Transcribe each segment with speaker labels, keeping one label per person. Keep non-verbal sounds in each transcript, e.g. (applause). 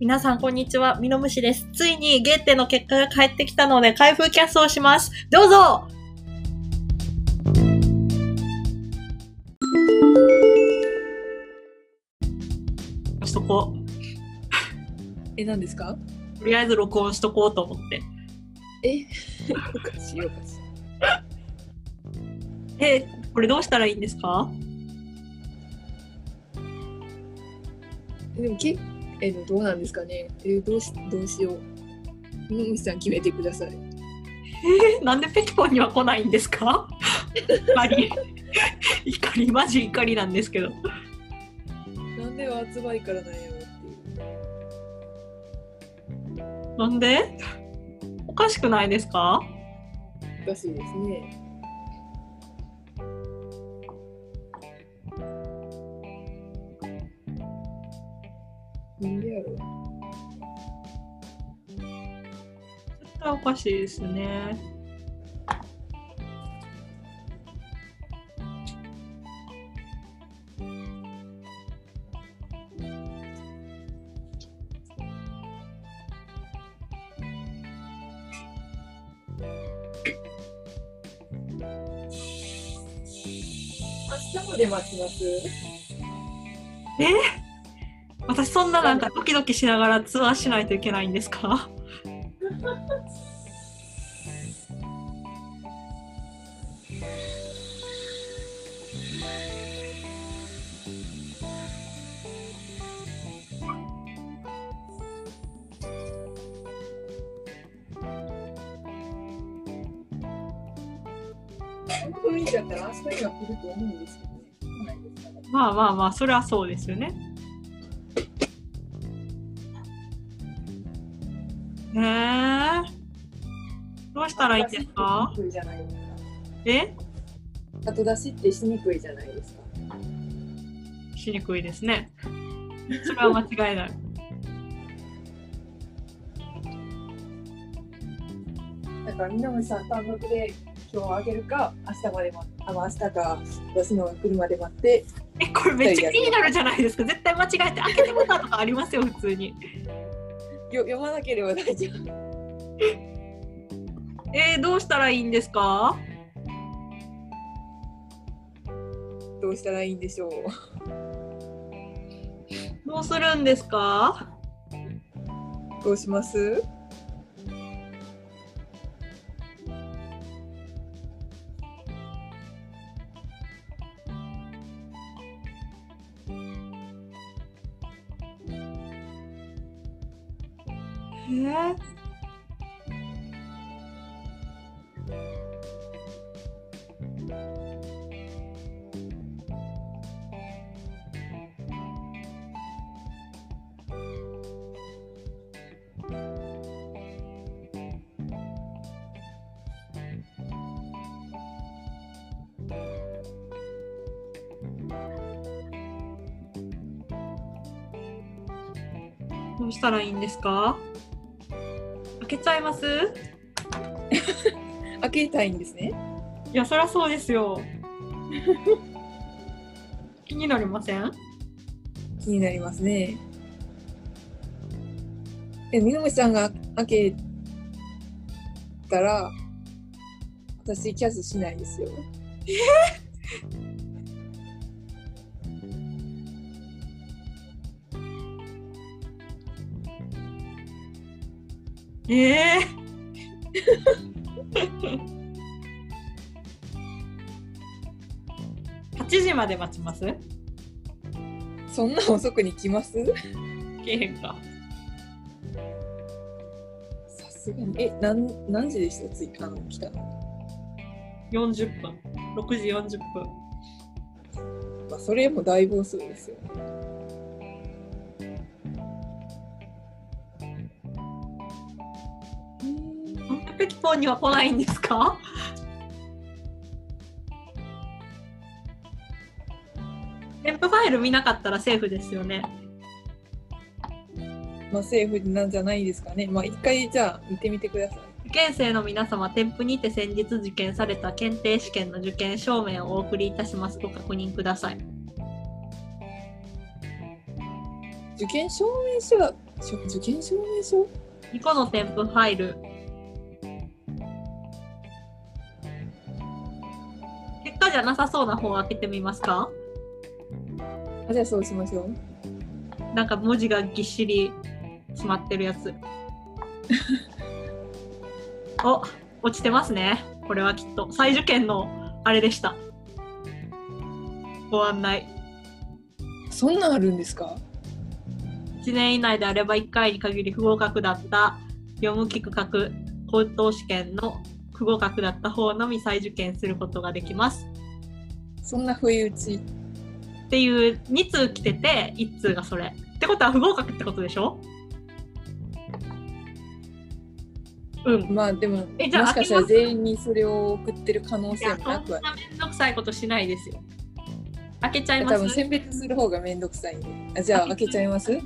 Speaker 1: 皆さんこんにちは、ミノムシです。ついにゲーテの結果が返ってきたので開封キャストをします。どうぞしとこ
Speaker 2: え、何ですか？
Speaker 1: う。とりあえず録音しとこうと思って。
Speaker 2: え、(laughs) おかしいおかしい。
Speaker 1: え、これどうしたらいいんですか？
Speaker 2: えでもけえどうなんですかね？えどうしどうしよう。野口さん決めてください。
Speaker 1: えなんでペキポンには来ないんですか？怒り。怒り、マジ怒りなんですけど。
Speaker 2: なんでは集まりからなんやろっていう。
Speaker 1: なんで？おかしくないですか？
Speaker 2: おかしいですね。なんでやろう。
Speaker 1: 絶対おかしいですね。
Speaker 2: 明日まで待ちます？
Speaker 1: え？私そんななんかドキドキしながらツアーしないといけないんですか？
Speaker 2: 雰囲気だったら明日には来ると思うんですけどね。来ないですから
Speaker 1: まあまあまあ、それはそうですよね。ねしたらいいんですか。え？
Speaker 2: 後出しってしにくいじゃないですか。
Speaker 1: しにくいですね。それは間違いない。(laughs)
Speaker 2: だから南口さん単独で今日あげるか明日まで待あの明日か私のが来るまで待って
Speaker 1: え、これめっちゃ気になるじゃないですか。絶対間違えて開けてもたとかありますよ、普通に。(laughs)
Speaker 2: よ読まなければ大丈夫
Speaker 1: えー、どうしたらいいんですか？
Speaker 2: どうしたらいいんでしょう？
Speaker 1: どうするんですか？
Speaker 2: どうします？
Speaker 1: えー、どうしたらいいんですか？開けちゃいます？(laughs)
Speaker 2: 開けたいんですね。
Speaker 1: いや、そりゃそうですよ。(laughs) 気になりません？
Speaker 2: 気になりますね。え南口さんが開けたら私キャスしないですよ。
Speaker 1: え？え8時まで待ちます？
Speaker 2: そんな遅くに来ます？
Speaker 1: けえへんか。
Speaker 2: さすがに。え何何時でした？ついあの来たの
Speaker 1: ？40分。6時40分。
Speaker 2: まあそれもだいぶ遅いですよね
Speaker 1: なんでペキポンには来ないんですか？添付ファイル見なかったらセーフですよね。
Speaker 2: まあセーフなんじゃないですかねまあ一回じゃあ見てみてください
Speaker 1: 受験生の皆様、添付にて先日受験された検定試験の受験証明をお送りいたしますご確認ください。
Speaker 2: 受験証明書受験証明書
Speaker 1: ？2個の添付ファイル。じゃなさそうな方を開けてみますか？
Speaker 2: あじゃあそうしましょう。
Speaker 1: なんか文字がぎっしり詰まってるやつ。(laughs) お、落ちてますね。これはきっと。再受験のあれでした。ご案内。
Speaker 2: そんなんあるんですか
Speaker 1: ？1年以内であれば1回に限り不合格だった読む聞く書く高等試験の不合格だった方のみ再受験することができます。
Speaker 2: そんな不意打ち。
Speaker 1: っていう2通来てて1通がそれ。ってことは不合格ってことでしょ？うん。
Speaker 2: まあでも、も
Speaker 1: えじゃあ
Speaker 2: しかしたら全員にそれを送ってる可能性もなくはない。
Speaker 1: めんどくさいことしないですよ。開けちゃいま
Speaker 2: 多分
Speaker 1: す
Speaker 2: 選別する方がめんどくさいんで。あじゃあ開けちゃいます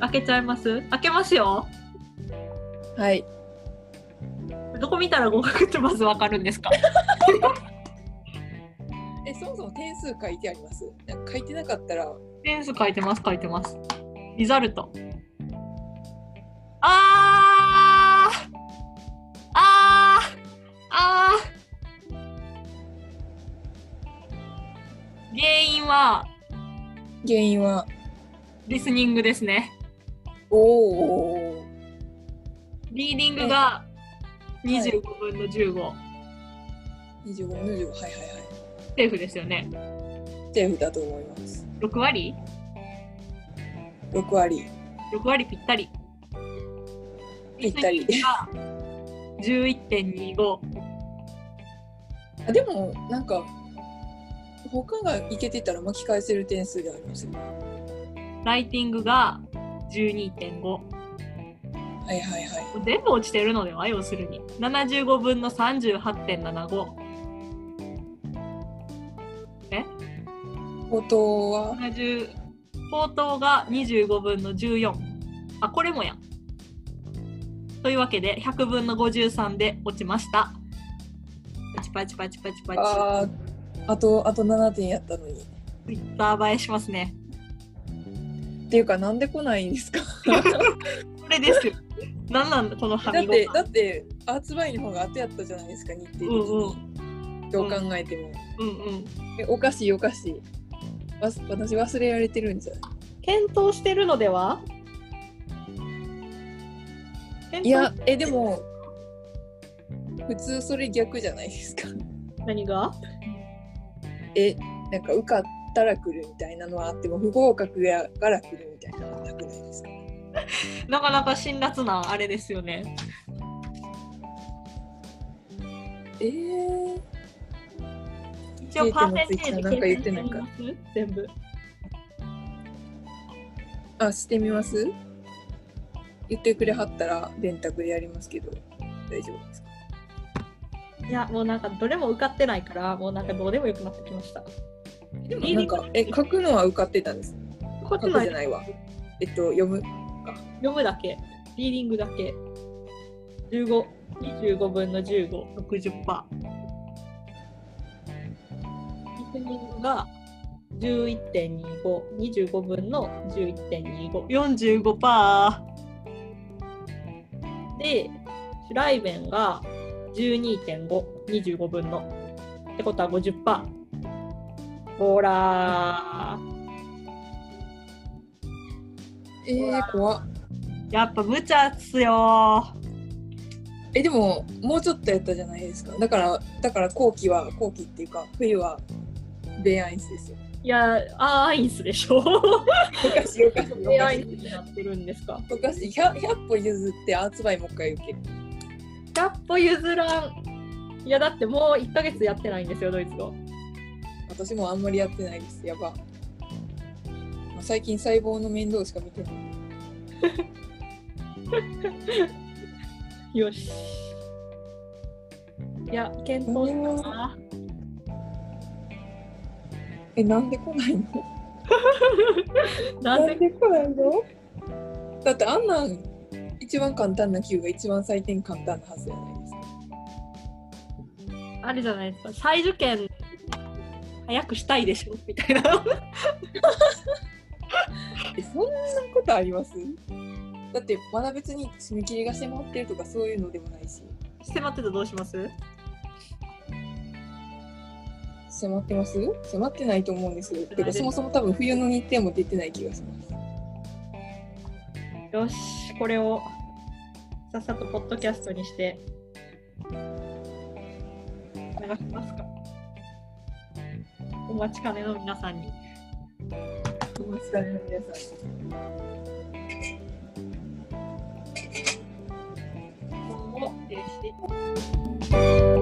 Speaker 1: 開けちゃいます？開けます？よ。
Speaker 2: はい。
Speaker 1: どこ見たら合格ってまずわかるんですか？
Speaker 2: え、そもそも点数書いてあります？なんか書いてなかったら、
Speaker 1: 点数書いてます、書いてます。リザルト。あーあーあー原因は？
Speaker 2: 原因は、
Speaker 1: リスニングですね。
Speaker 2: おお。
Speaker 1: リーディングが25分の15。
Speaker 2: 25の25、はいはいはい。
Speaker 1: セーフですよね。
Speaker 2: セーフだと思います。
Speaker 1: 6割
Speaker 2: ？6割。
Speaker 1: ?6 割ぴったり。
Speaker 2: ぴったり
Speaker 1: リスニングが11.25。
Speaker 2: あでも、なんか、他がいけてたら巻き返せる点数でありますよね。
Speaker 1: ライティングが12.5。
Speaker 2: はいはいはい。
Speaker 1: 全部落ちてるのでは？要するに75分の38.75
Speaker 2: 口頭は、
Speaker 1: 70口頭が25分の14あこれもや。んというわけで100分の53で落ちました。パチパチパチパチパチ。
Speaker 2: あーあと、あと7点やったのに。
Speaker 1: ツイッター映えしますね。
Speaker 2: っていうか、なんで来ないんですか？
Speaker 1: これですよ。なんなんだこのはみご
Speaker 2: だって、だって、アーツバイの方が後やったじゃないですか、日程的に。
Speaker 1: うん
Speaker 2: どう考えても。
Speaker 1: うんうん。
Speaker 2: えおかしいおかしい。私忘れられてるんじゃ。ない
Speaker 1: 検討してるのでは？
Speaker 2: いや、え、でも、普通それ逆じゃないですか。
Speaker 1: 何が？
Speaker 2: え、なんか受かったら来るみたいなのはあっても、不合格やから来るみたいなのはなくないですか？(laughs)
Speaker 1: なかなか辛辣なあれですよね。
Speaker 2: えー、
Speaker 1: 一応パーセンテージ
Speaker 2: なんか言ってないか
Speaker 1: 全部。
Speaker 2: あ、してみます？言ってくれはったら電卓でやりますけど、大丈夫ですか？
Speaker 1: いやもうなんかどれも受かってないからもうなんかどうでもよくなってきました。
Speaker 2: でもなんか、え、書くのは受かってたんです？書くじゃないわ。えっと、読む。
Speaker 1: 読むだけ。リーディングだけ。15 25分の1560%リスニングが11.2525分の11.2545%でシュライベンが12.525分の。ってことは50%ほら
Speaker 2: えー、怖っ。
Speaker 1: やっぱ無茶っすよ
Speaker 2: え、でも、もうちょっとやったじゃないですか。だから、だから後期は、後期っていうか、冬は、ベアインスですよ。
Speaker 1: いやアーインスでしょ
Speaker 2: おかしいおかしい (laughs) お
Speaker 1: ア。インスになってるんですか？
Speaker 2: おかしい。100, 100歩譲って、アーツバイもう一回受ける。
Speaker 1: 100歩譲らんいやだってもう1ヶ月やってないんですよドイツ語
Speaker 2: 私もあんまりやってないです。やば。まあ最近細胞の面倒しか見てない。(laughs)
Speaker 1: よしいや検討しますな
Speaker 2: え、なんで来ないの？(laughs)
Speaker 1: なんで？
Speaker 2: で来ないの？だってあんなん、一番簡単な級が一番採点簡単なはずじゃないですか。
Speaker 1: あれじゃないですか。再受験早くしたいでしょ？みたいな。(laughs)
Speaker 2: え、そんなことあります？だってまだ別に締め切りが迫ってるとかそういうのでもないし。
Speaker 1: 迫ってたらどうします？
Speaker 2: 迫ってます？迫ってないと思うんです。よてかそもそも多分冬の日程も出てない気がします。
Speaker 1: よし、これをさっさとポッドキャストにして。流しますか。お待ちかねの皆さんに。
Speaker 2: お待ちかねの皆さん
Speaker 1: 今後停止